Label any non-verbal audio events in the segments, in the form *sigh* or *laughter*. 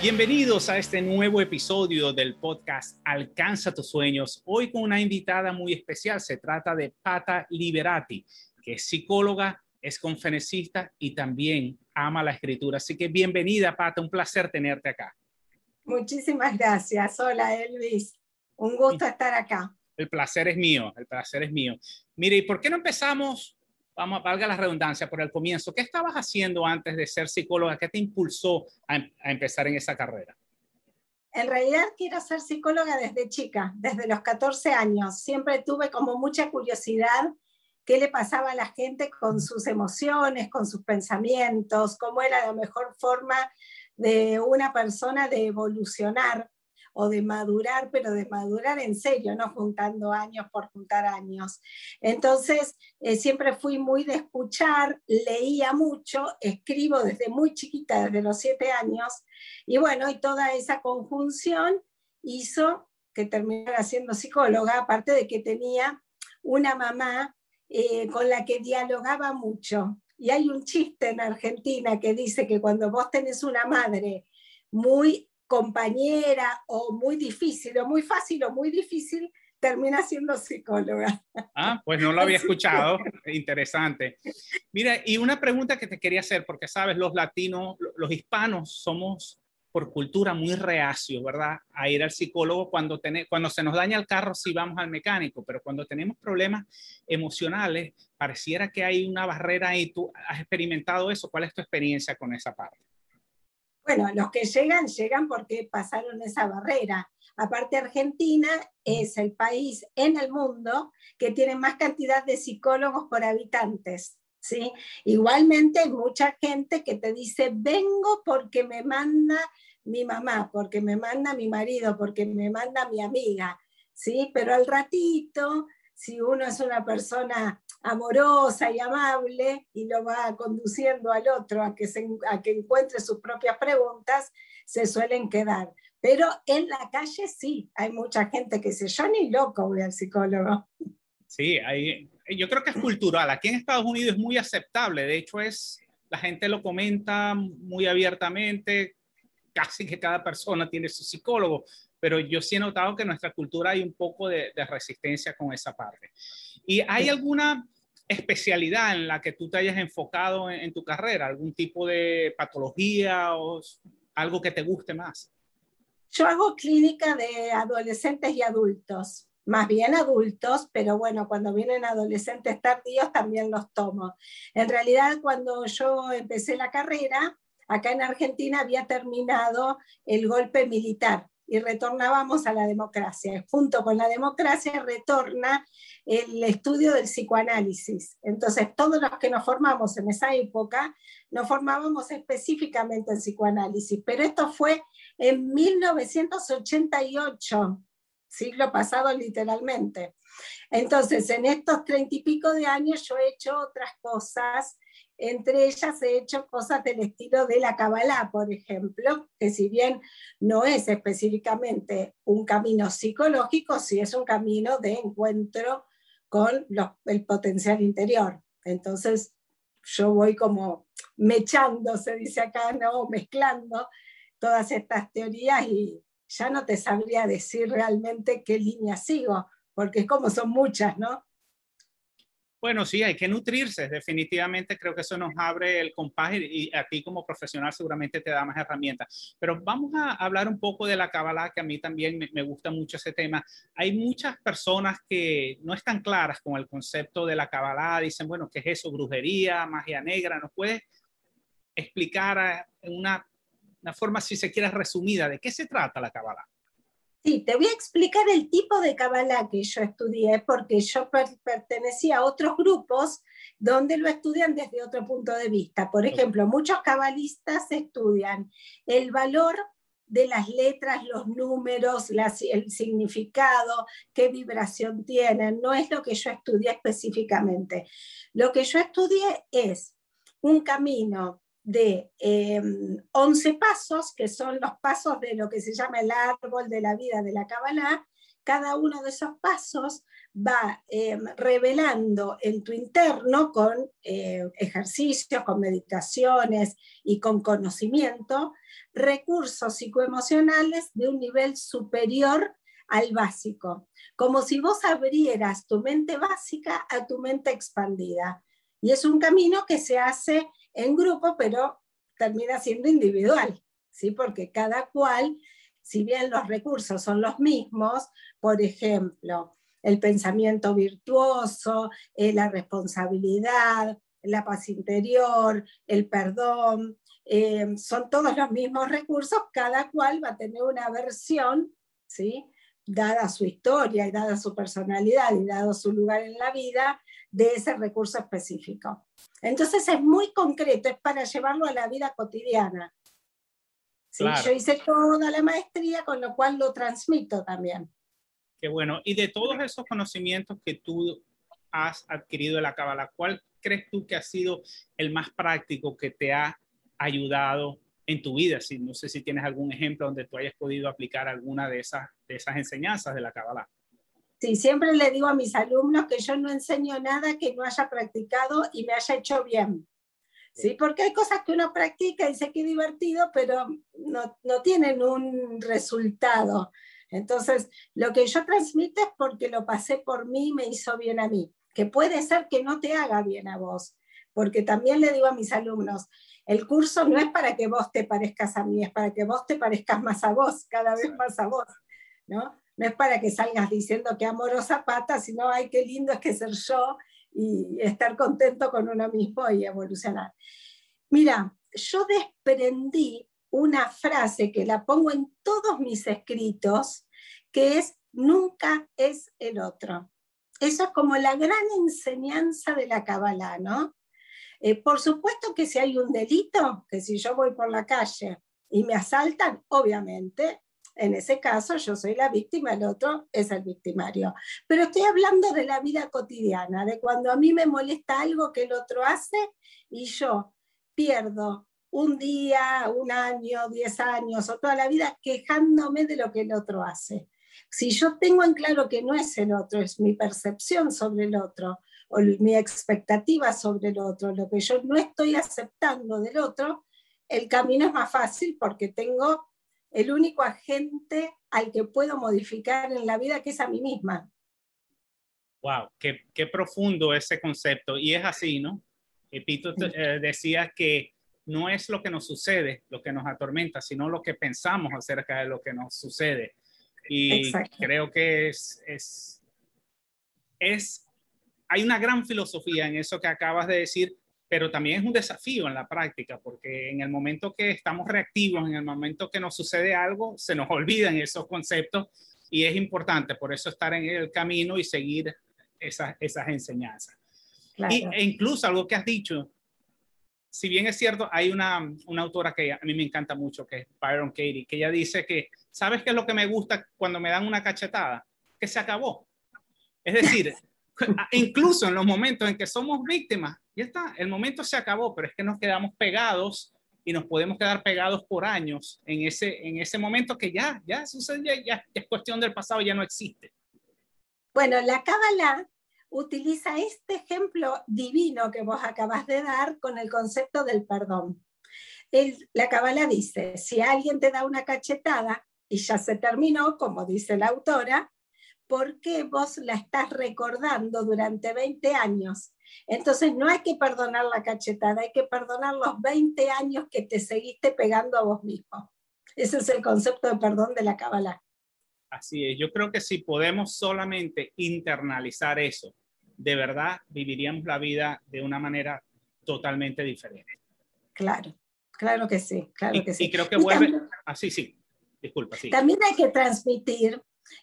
Bienvenidos a este nuevo episodio del podcast Alcanza tus sueños. Hoy con una invitada muy especial. Se trata de Pata Liberati, que es psicóloga, es conferencista y también ama la escritura. Así que bienvenida, Pata. Un placer tenerte acá. Muchísimas gracias. Hola, Elvis. Un gusto estar acá. El placer es mío, el placer es mío. Mire, ¿y por qué no empezamos vamos, valga la redundancia, por el comienzo, ¿qué estabas haciendo antes de ser psicóloga? ¿Qué te impulsó a, a empezar en esa carrera? En realidad quiero ser psicóloga desde chica, desde los 14 años. Siempre tuve como mucha curiosidad qué le pasaba a la gente con sus emociones, con sus pensamientos, cómo era la mejor forma de una persona de evolucionar o de madurar, pero de madurar en serio, no juntando años por juntar años. Entonces, eh, siempre fui muy de escuchar, leía mucho, escribo desde muy chiquita, desde los siete años, y bueno, y toda esa conjunción hizo que terminara siendo psicóloga, aparte de que tenía una mamá eh, con la que dialogaba mucho. Y hay un chiste en Argentina que dice que cuando vos tenés una madre muy compañera o muy difícil o muy fácil o muy difícil, termina siendo psicóloga. Ah, pues no lo había *laughs* escuchado. Interesante. Mira, y una pregunta que te quería hacer, porque sabes, los latinos, los hispanos somos por cultura muy reacios, ¿verdad? A ir al psicólogo cuando, cuando se nos daña el carro, sí vamos al mecánico, pero cuando tenemos problemas emocionales, pareciera que hay una barrera y tú has experimentado eso. ¿Cuál es tu experiencia con esa parte? Bueno, los que llegan, llegan porque pasaron esa barrera. Aparte, Argentina es el país en el mundo que tiene más cantidad de psicólogos por habitantes. ¿sí? Igualmente hay mucha gente que te dice, vengo porque me manda mi mamá, porque me manda mi marido, porque me manda mi amiga. ¿sí? Pero al ratito, si uno es una persona amorosa y amable y lo va conduciendo al otro a que, se, a que encuentre sus propias preguntas, se suelen quedar. Pero en la calle sí, hay mucha gente que dice, yo ni loco voy al psicólogo. Sí, hay, yo creo que es cultural. Aquí en Estados Unidos es muy aceptable. De hecho, es, la gente lo comenta muy abiertamente. Casi que cada persona tiene su psicólogo. Pero yo sí he notado que en nuestra cultura hay un poco de, de resistencia con esa parte. ¿Y hay alguna especialidad en la que tú te hayas enfocado en, tu carrera? ¿Algún tipo de patología o algo que te guste más? Yo hago clínica de adolescentes y adultos, más bien adultos, pero bueno, cuando vienen adolescentes tardíos también los tomo. En realidad, cuando yo empecé la carrera, acá en Argentina había terminado el golpe militar y retornábamos a la democracia. Junto con la democracia retorna el estudio del psicoanálisis. Entonces, todos los que nos formamos en esa época, nos formábamos específicamente en psicoanálisis, pero esto fue en 1988, siglo pasado literalmente. Entonces, en estos treinta y pico de años yo he hecho otras cosas entre ellas he hecho cosas del estilo de la Kabbalah, por ejemplo, que si bien no es específicamente un camino psicológico, sí es un camino de encuentro con el potencial interior. Entonces, yo voy como mechando, se dice acá, ¿no? Mezclando todas estas teorías y ya no te sabría decir realmente qué línea sigo, porque es como son muchas, ¿no? Bueno, sí, hay que nutrirse. Definitivamente creo que eso nos abre el compás y a ti como profesional seguramente te da más herramientas. Pero vamos a hablar un poco de la Kabbalah, que a mí también me, gusta mucho ese tema. Hay muchas personas que no están claras con el concepto de la Kabbalah. Dicen, bueno, ¿qué es eso? Brujería, magia negra. ¿Nos puedes explicar en una, una forma, si se quiere, resumida de qué se trata la Kabbalah? Sí, te voy a explicar el tipo de Kabbalah que yo estudié, porque yo pertenecía a otros grupos donde lo estudian desde otro punto de vista. Por ejemplo, muchos cabalistas estudian el valor de las letras, los números, el significado, qué vibración tienen. No es lo que yo estudié específicamente. Lo que yo estudié es un camino de 11 em, pasos, que son los pasos de lo que se llama el árbol de la vida de la Kabbalah. Cada uno de esos pasos va em, revelando en tu interno con eh, ejercicios, con meditaciones y con conocimiento, recursos psicoemocionales de un nivel superior al básico, como si vos abrieras tu mente básica a tu mente expandida. Y es un camino que se hace en grupo, pero termina siendo individual, ¿sí? porque cada cual, si bien los recursos son los mismos, por ejemplo, el pensamiento virtuoso, eh, la responsabilidad, la paz interior, el perdón, eh, son todos los mismos recursos, cada cual va a tener una versión, ¿sí? dada su historia y dada su personalidad y dado su lugar en la vida, de ese recurso específico. Entonces es muy concreto, es para llevarlo a la vida cotidiana. ¿Sí? Yo hice toda la maestría, con lo cual lo transmito también. Qué bueno. Y de todos esos conocimientos que tú has adquirido de la Cábala, ¿cuál crees tú que ha sido el más práctico que te ha ayudado en tu vida? Si, no sé si tienes algún ejemplo donde tú hayas podido aplicar alguna de esas, de esas enseñanzas de la Cábala. Sí, siempre le digo a mis alumnos que yo no enseño nada que no haya practicado y me haya hecho bien. ¿Sí? Porque hay cosas que uno practica y dice que divertido, pero no, no tienen un resultado. Entonces, lo que yo transmito es porque lo pasé por mí y me hizo bien a mí, que puede ser que no te haga bien a vos, porque también le digo a mis alumnos, el curso no es para que vos te parezcas a mí, es para que vos te parezcas más a vos, cada vez más a vos, ¿no? No es para que salgas diciendo que amorosa pata, sino, ay, qué lindo es que ser yo y estar contento con uno mismo y evolucionar. Mira, yo desprendí una frase que la pongo en todos mis escritos, que es nunca es el otro. Eso es como la gran enseñanza de la Kabbalah, ¿no? Eh, por supuesto que si hay un delito, que si yo voy por la calle y me asaltan, obviamente, en ese caso yo soy la víctima, el otro es el victimario. Pero estoy hablando de la vida cotidiana, de cuando a mí me molesta algo que el otro hace y yo pierdo un día, un año, diez años o toda la vida quejándome de lo que el otro hace. Si yo tengo en claro que no es el otro, es mi percepción sobre el otro o mi expectativa sobre el otro, lo que yo no estoy aceptando del otro, el camino es más fácil porque tengo el único agente al que puedo modificar en la vida, que es a mí misma. Wow, qué, qué profundo ese concepto. Y es así, ¿no? Pito eh, decía que no es lo que nos sucede lo que nos atormenta, sino lo que pensamos acerca de lo que nos sucede. Y creo que es, es, es, hay una gran filosofía en eso que acabas de decir, pero también es un desafío en la práctica, porque en el momento que estamos reactivos, en el momento que nos sucede algo, se nos *laughs* olvidan esos conceptos y es importante por eso estar en el camino y seguir esas, esas enseñanzas. Y, e incluso algo que has dicho, si bien es cierto, hay una, una, autora que a mí me encanta mucho, que es Byron Katie, que ella dice que, ¿sabes qué es lo que me gusta cuando me dan una cachetada? Que se acabó. Es decir, *laughs* incluso en los momentos en que somos víctimas, ya el momento se acabó, pero es que nos quedamos pegados y nos podemos quedar pegados por años en ese, en ese momento que ya, ya sucede, ya, ya es cuestión del pasado, ya no existe. Bueno, la Kabbalah utiliza este ejemplo divino que vos acabas de dar con el concepto del perdón. la Kabbalah dice, si alguien te da una cachetada y ya se terminó, como dice la autora, ¿por qué vos la estás recordando durante 20 años? Entonces no hay que perdonar la cachetada, hay que perdonar los 20 años que te seguiste pegando a vos mismo. Ese es el concepto de perdón de la Kabbalah. Así es, yo creo que si podemos solamente internalizar eso, de verdad viviríamos la vida de una manera totalmente diferente. Claro, claro que sí, claro que sí. Y creo que vuelve, así, ah, sí, disculpa, sí. También hay que transmitir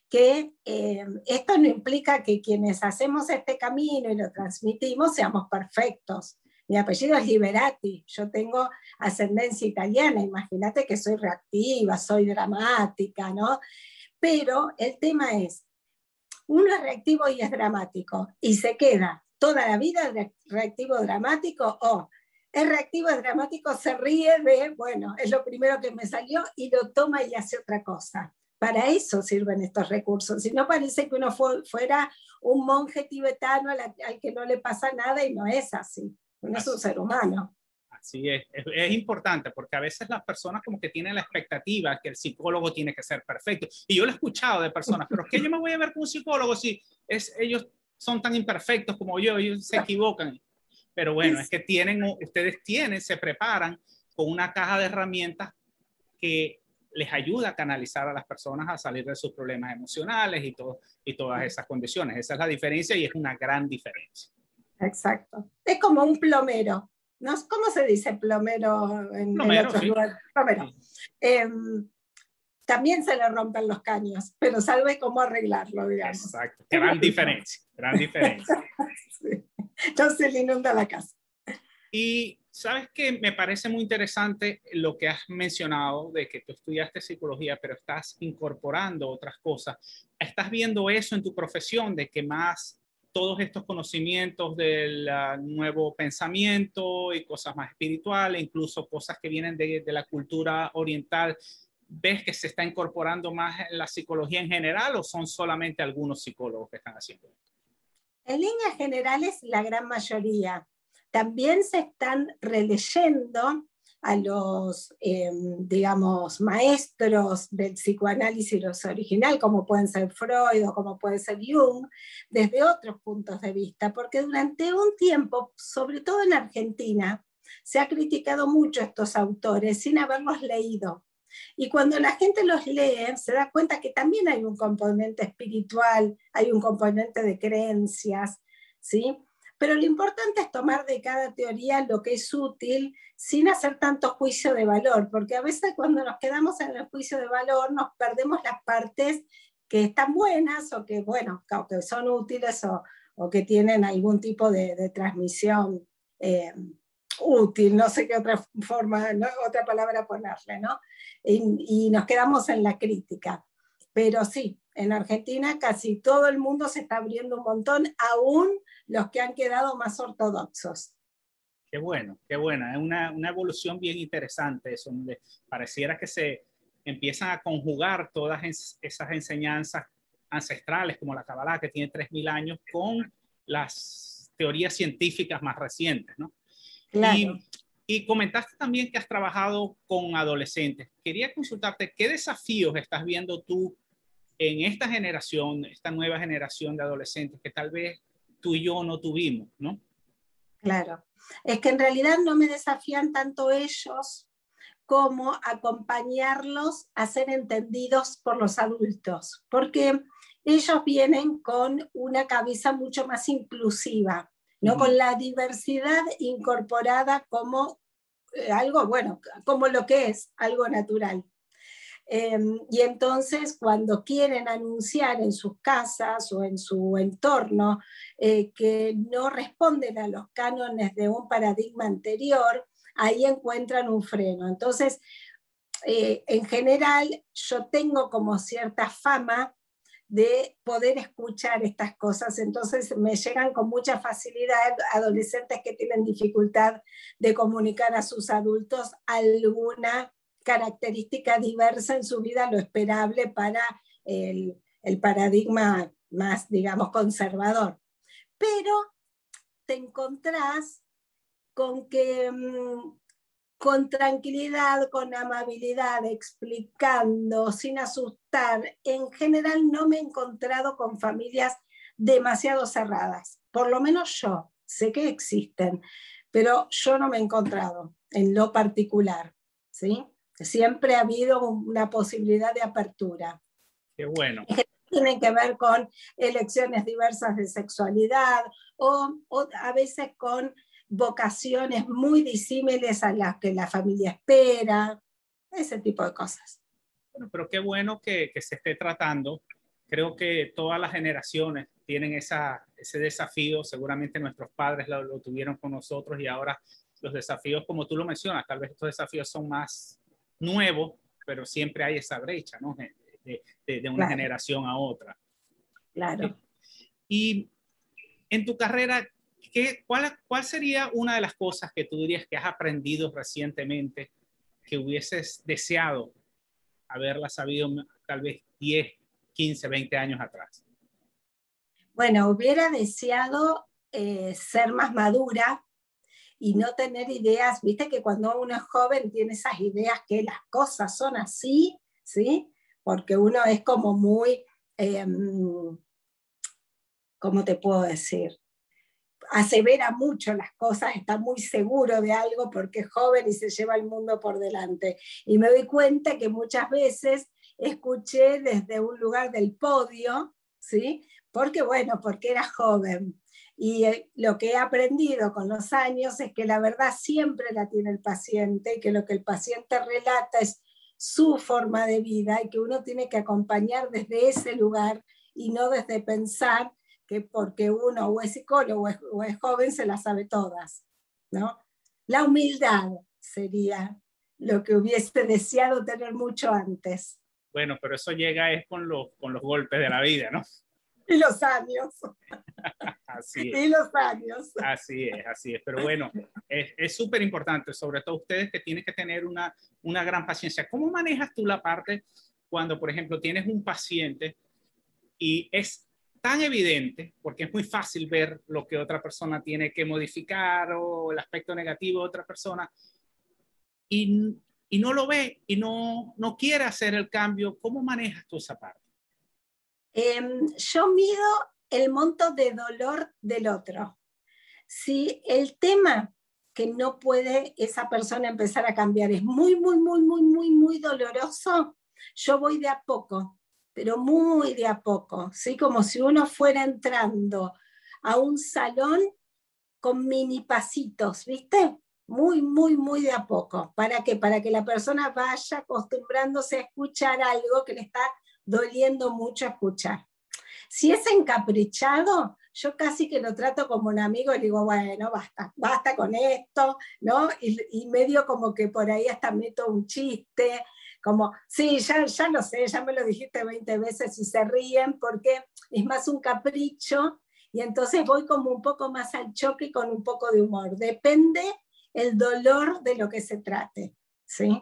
que eh, esto no implica que quienes hacemos este camino y lo transmitimos seamos perfectos. Mi apellido es Liberati, yo tengo ascendencia italiana, imagínate que soy reactiva, soy dramática, ¿no? Pero el tema es, uno es reactivo y es dramático, y se queda toda la vida reactivo dramático o es reactivo, es dramático, se ríe de, bueno, es lo primero que me salió y lo toma y hace otra cosa. Para eso sirven estos recursos. Si no parece que uno fuera un monje tibetano al, que no le pasa nada y no es así. Uno es un ser humano. Así es. es, importante porque a veces las personas como que tienen la expectativa que el psicólogo tiene que ser perfecto. Y yo lo he escuchado de personas, pero es que yo me voy a ver con un psicólogo si es, ellos son tan imperfectos como yo, ellos se equivocan. Pero bueno, es que tienen, ustedes tienen, se preparan con una caja de herramientas que les ayuda a canalizar a las personas a salir de sus problemas emocionales y, todo, y todas esas condiciones. Esa es la diferencia y es una gran diferencia. Exacto. Es como un plomero. ¿no? ¿Cómo se dice plomero en, plomero, otros lugares? Plomero. Em, también se le rompen los caños, pero sabe cómo arreglarlo, digamos. Exacto. Gran diferencia, gran diferencia. *laughs* Entonces le inunda la casa. Y sabes que me parece muy interesante lo que has mencionado de que tú estudiaste psicología, pero estás incorporando otras cosas. ¿Estás viendo eso en tu profesión, de que más todos estos conocimientos del ah, nuevo pensamiento y cosas más espirituales, incluso cosas que vienen de, de, la cultura oriental, ves que se está incorporando más en la psicología en general o son solamente algunos psicólogos que están haciendo esto? En líneas generales, la gran mayoría. También se están releyendo a los, em, digamos, maestros del psicoanálisis original, como pueden ser Freud o como puede ser Jung, desde otros puntos de vista, porque durante un tiempo, sobre todo en Argentina, se ha criticado mucho a estos autores sin haberlos leído. Y cuando la gente los lee, se da cuenta que también hay un componente espiritual, hay un componente de creencias, ¿sí? Pero lo importante es tomar de cada teoría lo que es útil sin hacer tanto juicio de valor, porque a veces cuando nos quedamos en el juicio de valor nos perdemos las partes que están buenas o que, bueno, que son útiles o, o que tienen algún tipo de, transmisión eh, útil, no sé qué otra forma, otra palabra ponerle, ¿no? Y, nos quedamos en la crítica. Pero sí, en Argentina casi todo el mundo se está abriendo un montón, aún los que han quedado más ortodoxos. Qué bueno, qué buena. Es una, una evolución bien interesante, eso, donde pareciera que se empiezan a conjugar todas esas enseñanzas ancestrales, como la Kabbalah, que tiene 3.000 años, con las teorías científicas más recientes, ¿no? Claro. Y, y, comentaste también que has trabajado con adolescentes. Quería consultarte, ¿qué desafíos estás viendo tú en esta generación, esta nueva generación de adolescentes que tal vez tú y yo no tuvimos, ¿no? Claro. Es que en realidad no me desafían tanto ellos como acompañarlos a ser entendidos por los adultos, porque ellos vienen con una cabeza mucho más inclusiva, ¿no? Con la diversidad incorporada como eh, algo, bueno, como lo que es, algo natural. Em, y entonces cuando quieren anunciar en sus casas o en su entorno eh, que no responden a los cánones de un paradigma anterior, ahí encuentran un freno. Entonces, eh, en general, yo tengo como cierta fama de poder escuchar estas cosas. Entonces me llegan con mucha facilidad adolescentes que tienen dificultad de comunicar a sus adultos alguna característica diversa en su vida, lo esperable para el, el paradigma más, digamos, conservador. Pero te encontrás con que mm, con tranquilidad, con amabilidad, explicando, sin asustar. En general no me he encontrado con familias demasiado cerradas, por lo menos yo, sé que existen, pero yo no me he encontrado en lo particular, ¿sí? Siempre ha habido una posibilidad de apertura. Qué bueno. Tienen que ver con elecciones diversas de sexualidad o, o a veces con vocaciones muy disímiles a las que la familia espera, ese tipo de cosas. Bueno, pero qué bueno que, que se esté tratando. Creo que todas las generaciones tienen esa, ese desafío, seguramente nuestros padres lo, tuvieron con nosotros y ahora los desafíos, como tú lo mencionas, tal vez estos desafíos son más nuevos, pero siempre hay esa brecha, ¿no? De, de, una generación a otra. Claro. Y en tu carrera, ¿qué, cuál, ¿cuál sería una de las cosas que tú dirías que has aprendido recientemente que hubieses deseado haberla sabido tal vez 10, 15, 20 años atrás? Bueno, hubiera deseado eh, ser más madura y no tener ideas, viste que cuando uno es joven tiene esas ideas que las cosas son así, ¿sí? Porque uno es como muy, em, ¿cómo te puedo decir? asevera mucho las cosas, está muy seguro de algo porque es joven y se lleva el mundo por delante. Y me doy cuenta que muchas veces escuché desde un lugar del podio, ¿sí? Porque bueno, porque era joven. Y eh, lo que he aprendido con los años es que la verdad siempre la tiene el paciente, que lo que el paciente relata es su forma de vida y que uno tiene que acompañar desde ese lugar y no desde pensar que porque uno o es psicólogo o es, joven se las sabe todas, ¿no? La humildad sería lo que hubiese deseado tener mucho antes. Bueno, pero eso llega es con los, con los golpes de la vida, ¿no? *laughs* Y los años. *laughs* así es. Y los años. Así es, así es. Pero bueno, es súper importante, sobre todo ustedes que tienen que tener una, una gran paciencia. ¿Cómo manejas tú la parte cuando, por ejemplo, tienes un paciente y es tan evidente, porque es muy fácil ver lo que otra persona tiene que modificar o el aspecto negativo de otra persona, y, y no lo ve y no, no quiere hacer el cambio, ¿cómo manejas tú esa parte? Em, yo mido el monto de dolor del otro. Si el tema que no puede esa persona empezar a cambiar es muy, muy, muy, muy, muy, muy doloroso, yo voy de a poco pero muy de a poco, ¿sí? como si uno fuera entrando a un salón con mini pasitos, ¿viste? Muy, muy, muy de a poco. ¿Para qué? Para que la persona vaya acostumbrándose a escuchar algo que le está doliendo mucho escuchar. Si es encaprichado, yo casi que lo trato como un amigo y digo, bueno, basta, basta con esto, ¿no? Y, y medio como que por ahí hasta meto un chiste, como, sí, ya, ya lo sé, ya me lo dijiste 20 veces y se ríen porque es más un capricho y entonces voy como un poco más al choque con un poco de humor. Depende el dolor de lo que se trate, ¿sí?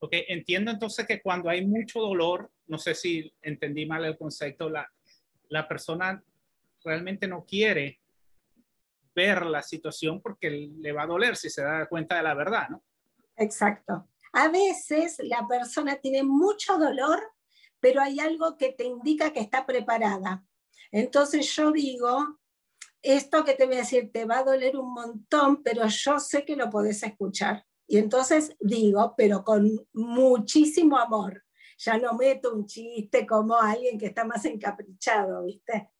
Ok, entiendo entonces que cuando hay mucho dolor, no sé si entendí mal el concepto, la, la persona realmente no quiere ver la situación porque le va a doler si se da cuenta de la verdad, ¿no? Exacto. A veces la persona tiene mucho dolor, pero hay algo que te indica que está preparada. Entonces yo digo, esto que te voy a decir te va a doler un montón, pero yo sé que lo podés escuchar. Y entonces digo, pero con muchísimo amor. Ya no meto un chiste como alguien que está más encaprichado, ¿viste?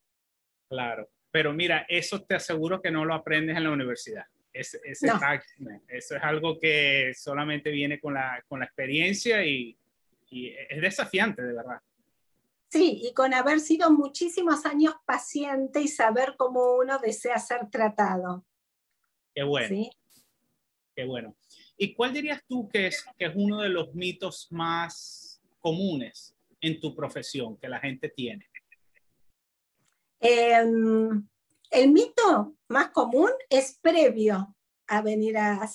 Claro, pero mira, eso te aseguro que no lo aprendes en la universidad. Es, ese eso es algo que solamente viene con la, con la experiencia y, y, es desafiante, de verdad. Sí, y con haber sido muchísimos años paciente y saber cómo uno desea ser tratado. Qué bueno. ¿Sí? Qué bueno. ¿Y cuál dirías tú que es, que es uno de los mitos más comunes en tu profesión que la gente tiene? Eh, el mito más común es previo a venir al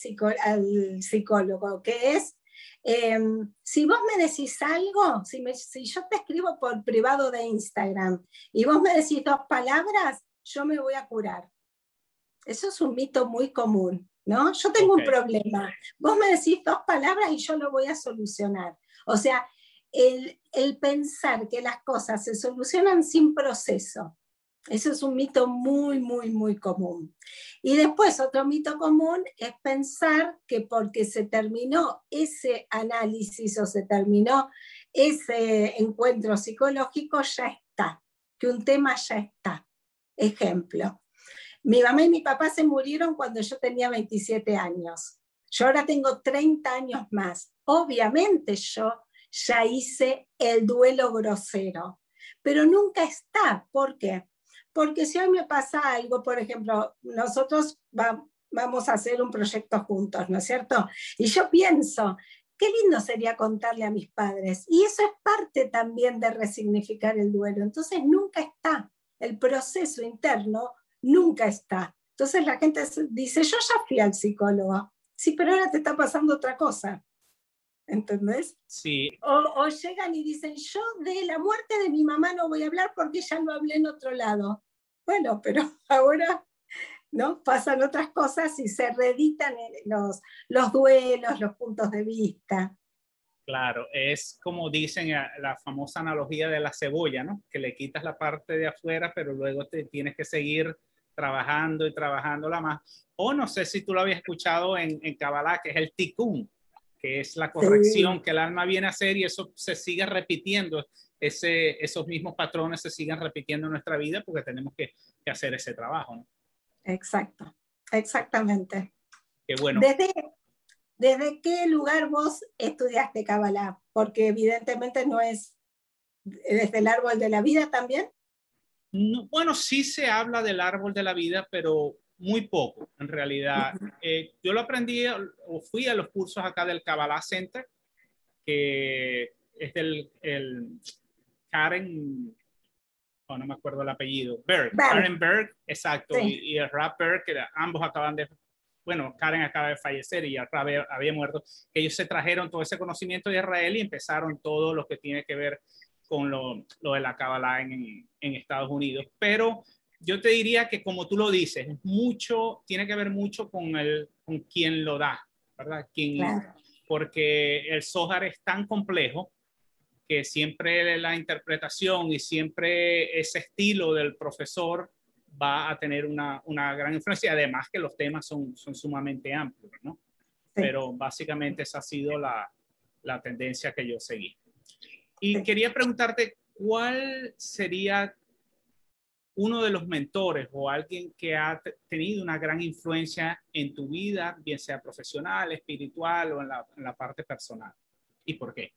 psicólogo, que es, em, si vos me decís algo, si, si yo te escribo por privado de Instagram y vos me decís dos palabras, yo me voy a curar. Eso es un mito muy común, ¿no? Yo tengo un problema. Vos me decís dos palabras y yo lo voy a solucionar. O sea, el, pensar que las cosas se solucionan sin proceso, eso es un mito muy, muy, muy común. Y después otro mito común es pensar que porque se terminó ese análisis o se terminó ese encuentro psicológico, ya está, que un tema ya está. Ejemplo, mi mamá y mi papá se murieron cuando yo tenía 27 años. Yo ahora tengo 30 años más. Obviamente yo ya hice el duelo grosero, pero nunca está. ¿Por qué? porque si hoy me pasa algo, por ejemplo, nosotros vamos a hacer un proyecto juntos, ¿no es cierto? Y yo pienso, qué lindo sería contarle a mis padres. Y eso es parte también de resignificar el duelo. Entonces nunca está, el proceso interno nunca está. Entonces la gente dice, yo ya fui al psicólogo, sí, pero ahora te está pasando otra cosa. ¿Entendés? Sí. O, llegan y dicen, yo de la muerte de mi mamá no voy a hablar porque ya lo hablé en otro lado. Bueno, pero *laughs* ahora ¿no? Pasan otras cosas y se reeditan los, los duelos, los puntos de vista. Claro, es como dicen eh, la famosa analogía de la cebolla, ¿no? Que le quitas la parte de afuera, pero luego te tienes que seguir trabajando y trabajándola más. O no sé si tú lo habías escuchado en, en Kabbalah, que es el tikkun, que es la corrección que el alma viene a hacer y eso se sigue repitiendo. Ese, esos mismos patrones se siguen repitiendo en nuestra vida porque tenemos que, que hacer ese trabajo, ¿no? Exacto, exactamente. Qué bueno. ¿Desde, ¿Desde qué lugar vos estudiaste Kabbalah? Porque evidentemente no es desde el árbol de la vida también. bueno, sí se habla del árbol de la vida, pero muy poco en realidad. Eh, yo lo aprendí o fui a los cursos acá del Kabbalah Center, que es del el Karen no me acuerdo el apellido, Berg, Karen Berg, exacto, y, el Rap Berg, que ambos acaban de, bueno, Karen acaba de fallecer y el Rap había, muerto, que ellos se trajeron todo ese conocimiento de Israel y empezaron todo lo que tiene que ver con lo, lo de la Kabbalah en, en, Estados Unidos. Pero yo te diría que como tú lo dices, mucho, tiene que ver mucho con, el, con quien lo da, ¿verdad? Quien, Porque el Zohar es tan complejo que siempre la interpretación y siempre ese estilo del profesor va a tener una, una gran influencia, además que los temas son, son sumamente amplios, ¿no? Pero básicamente esa ha sido la, la tendencia que yo seguí. Y quería preguntarte, ¿cuál sería uno de los mentores o alguien que ha tenido una gran influencia en tu vida, bien sea profesional, espiritual o en la, en la parte personal? ¿Y por qué?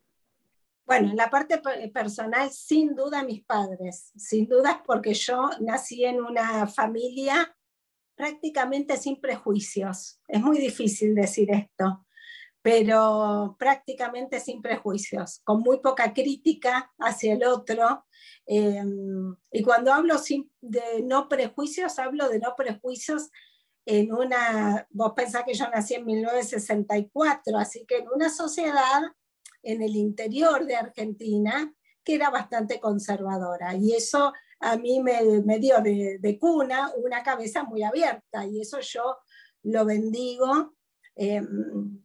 Bueno, en la parte personal, sin duda mis padres, sin duda porque yo nací en una familia prácticamente sin prejuicios. Es muy difícil decir esto, pero prácticamente sin prejuicios, con muy poca crítica hacia el otro. Em, y cuando hablo de no prejuicios, hablo de no prejuicios en una, vos pensás que yo nací en 1964, así que en una sociedad en el interior de Argentina que era bastante conservadora. Y eso a mí me, me dio de, cuna una cabeza muy abierta y eso yo lo bendigo. Em,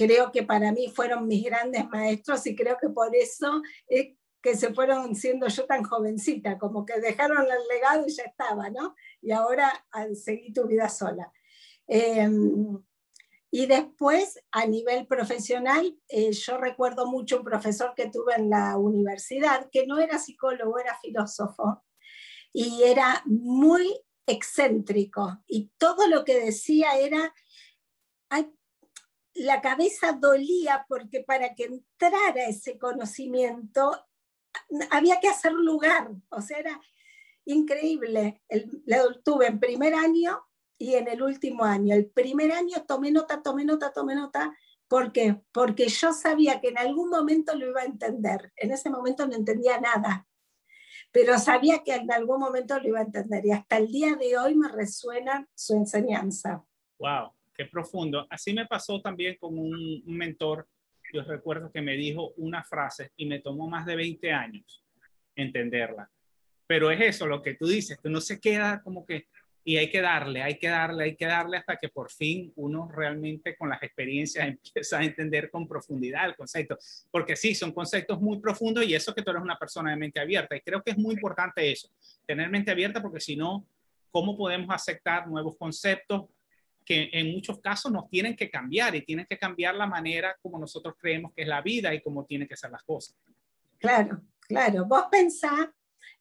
creo que para mí fueron mis grandes maestros y creo que por eso es que se fueron siendo yo tan jovencita, como que dejaron el legado y ya estaba, ¿no? Y ahora seguí tu vida sola. Em, y después, a nivel profesional, eh, yo recuerdo mucho un profesor que tuve en la universidad, que no era psicólogo, era filósofo, y era muy excéntrico. Y todo lo que decía era, la cabeza dolía porque para que entrara ese conocimiento había que hacer lugar. O sea, era increíble. El, lo tuve en primer año y en el último año. El primer año tomé nota, tomé nota, tomé nota. ¿Por qué? Porque yo sabía que en algún momento lo iba a entender. En ese momento no entendía nada, pero sabía que en algún momento lo iba a entender. Y hasta el día de hoy me resuena su enseñanza. ¡Wow! ¡Qué profundo! Así me pasó también con un, un mentor. Yo recuerdo que me dijo una frase y me tomó más de 20 años entenderla. Pero es eso lo que tú dices, que no se queda como que y hay que darle, hay que darle, hay que darle hasta que por fin uno realmente con las experiencias *laughs* empieza a entender con profundidad el concepto. Porque sí, son conceptos muy profundos y eso que tú eres una persona de mente abierta. Y creo que es muy importante eso, tener mente abierta porque si no, ¿cómo podemos aceptar nuevos conceptos que en muchos casos nos tienen que cambiar y tienen que cambiar la manera como nosotros creemos que es la vida y cómo tienen que ser las cosas? Claro, claro. Vos pensás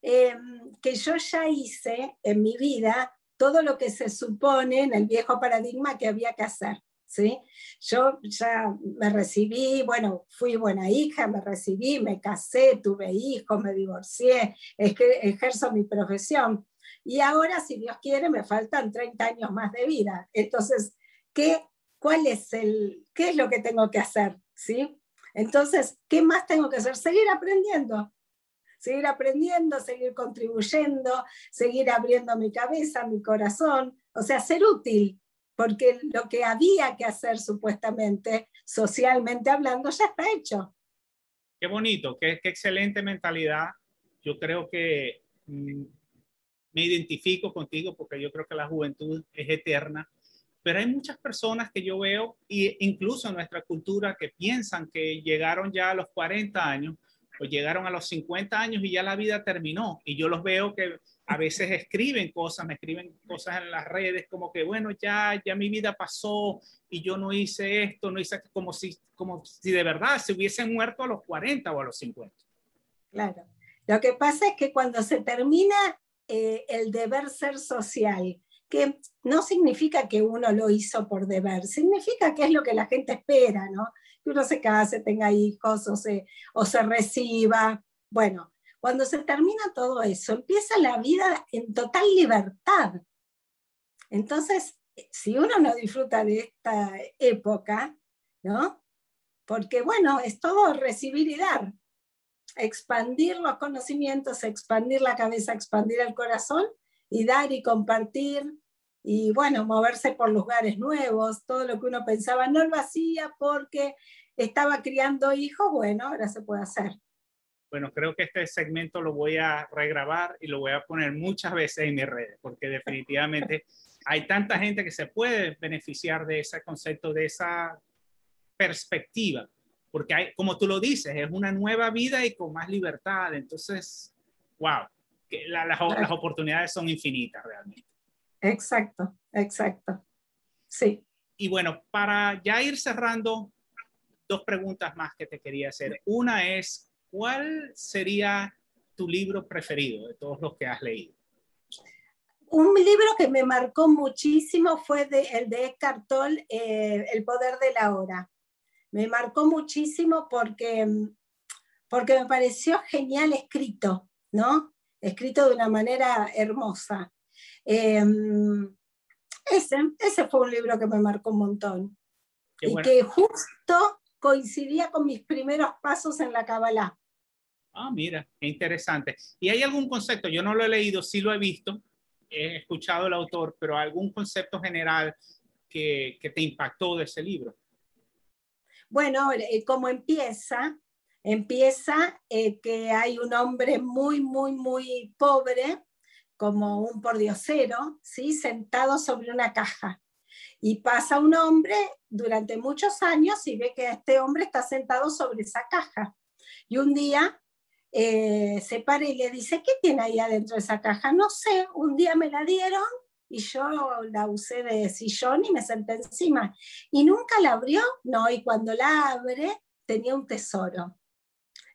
eh, que yo ya hice en mi vida todo lo que se supone en el viejo paradigma que había que hacer. ¿sí? Yo ya me recibí, bueno, fui buena hija, me recibí, me casé, tuve hijos, me divorcié, ejerzo mi profesión. Y ahora, si Dios quiere, me faltan 30 años más de vida. Entonces, ¿qué, cuál es el, ¿qué es lo que tengo que hacer? ¿Sí? Entonces, ¿qué más tengo que hacer? Seguir aprendiendo. Seguir aprendiendo, seguir contribuyendo, seguir abriendo mi cabeza, mi corazón, o sea, ser útil, porque lo que había que hacer supuestamente, socialmente hablando, ya está hecho. Qué bonito, qué, qué excelente mentalidad. Yo creo que mm, me identifico contigo porque yo creo que la juventud es eterna, pero hay muchas personas que yo veo, e incluso en nuestra cultura, que piensan que llegaron ya a los 40 años o llegaron a los 50 años y ya la vida terminó. Y yo los veo que a veces escriben cosas, me escriben cosas en las redes como que, bueno, ya, ya mi vida pasó y yo no hice esto, no hice como si, como si de verdad se hubiesen muerto a los 40 o a los 50. Claro. Lo que pasa es que cuando se termina eh, el deber ser social, que no significa que uno lo hizo por deber, significa que es lo que la gente espera, ¿no? Que uno se case, tenga hijos o se, o se reciba. Bueno, cuando se termina todo eso, empieza la vida en total libertad. Entonces, si uno no disfruta de esta época, ¿no? Porque bueno, es todo recibir y dar expandir los conocimientos, expandir la cabeza, expandir el corazón y dar y compartir y bueno, moverse por lugares nuevos, todo lo que uno pensaba no lo hacía porque estaba criando hijos, bueno, ahora se puede hacer. Bueno, creo que este segmento lo voy a regrabar y lo voy a poner muchas veces en mis redes, porque definitivamente *laughs* hay tanta gente que se puede beneficiar de ese concepto, de esa perspectiva porque hay, como tú lo dices, es una nueva vida y con más libertad. Entonces, wow, que las, las oportunidades son infinitas realmente. Exacto, exacto. Sí. Y bueno, para ya ir cerrando, dos preguntas más que te quería hacer. Una es, ¿cuál sería tu libro preferido de todos los que has leído? Un libro que me marcó muchísimo fue de, el de Eckhart Tolle, eh, El poder de la hora me marcó muchísimo porque, porque me pareció genial escrito, ¿no? Escrito de una manera hermosa. Em, ese, ese fue un libro que me marcó un montón. y que justo coincidía con mis primeros pasos en la Kabbalah. Ah, mira, qué interesante. ¿Y hay algún concepto? Yo no lo he leído, sí lo he visto, he escuchado el autor, pero algún concepto general que, que te impactó de ese libro. Bueno, eh, como empieza, empieza eh, que hay un hombre muy, muy, muy pobre, como un pordiosero, ¿sí? sentado sobre una caja. Y pasa un hombre durante muchos años y ve que este hombre está sentado sobre esa caja. Y un día eh, se para y le dice, ¿qué tiene ahí adentro de esa caja? No sé, un día me la dieron y yo la usé de sillón y me senté encima. Y nunca la abrió, no, y cuando la abre tenía un tesoro.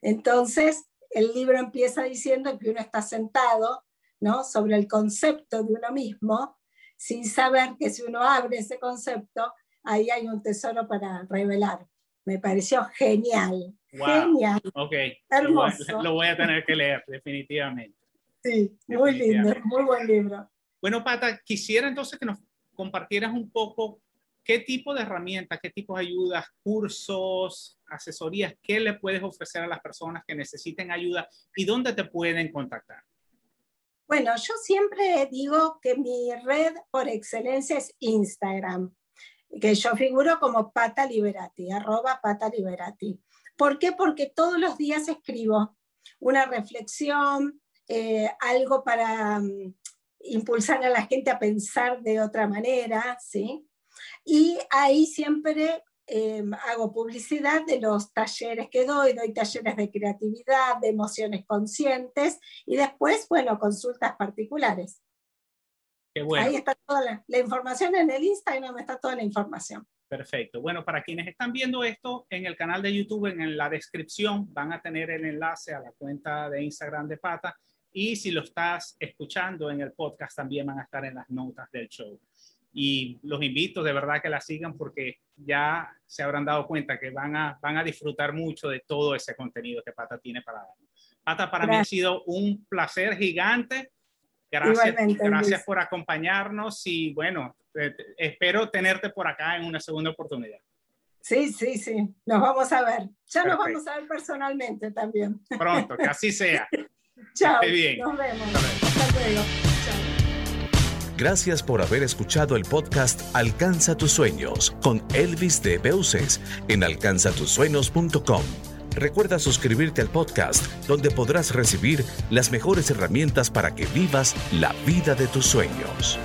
Entonces, el libro empieza diciendo que uno está sentado ¿no? sobre el concepto de uno mismo, sin saber que si uno abre ese concepto, ahí hay un tesoro para revelar. Me pareció genial. Genial. Ok. Hermoso. Lo voy, a tener que leer, definitivamente. Sí, muy lindo, muy buen libro. Bueno, Pata, quisiera entonces que nos compartieras un poco qué tipo de herramientas, qué tipo de ayudas, cursos, asesorías, qué le puedes ofrecer a las personas que necesiten ayuda y dónde te pueden contactar. Bueno, yo siempre digo que mi red por excelencia es Instagram, que yo figuro como Pata Liberati, arroba Pata Liberati. ¿Por qué? Porque todos los días escribo una reflexión, eh, algo para mm, impulsar a la gente a pensar de otra manera, ¿sí? Y ahí siempre em, hago publicidad de los talleres que doy, doy talleres de creatividad, de emociones conscientes y después, bueno, consultas particulares. Qué bueno. Ahí está toda la, la, información en el Instagram, está toda la información. Perfecto. Bueno, para quienes están viendo esto en el canal de YouTube, en la descripción van a tener el enlace a la cuenta de Instagram de Pata y si lo estás escuchando en el podcast, también van a estar en las notas del show. Y los invito de verdad que la sigan porque ya se habrán dado cuenta que van a, van a disfrutar mucho de todo ese contenido que Pata tiene para dar. Pata, para mí ha sido un placer gigante Gracias, gracias por acompañarnos y bueno, espero tenerte por acá en una segunda oportunidad. Sí, sí, sí, nos vamos a ver. Ya nos vamos a ver personalmente también. Pronto, que así sea. *laughs* Chao. Nos vemos. Hasta luego. Gracias por haber escuchado el podcast Alcanza tus sueños con Elvis de Beuces en alcanzatusueños.com. Recuerda suscribirte al podcast donde podrás recibir las mejores herramientas para que vivas la vida de tus sueños.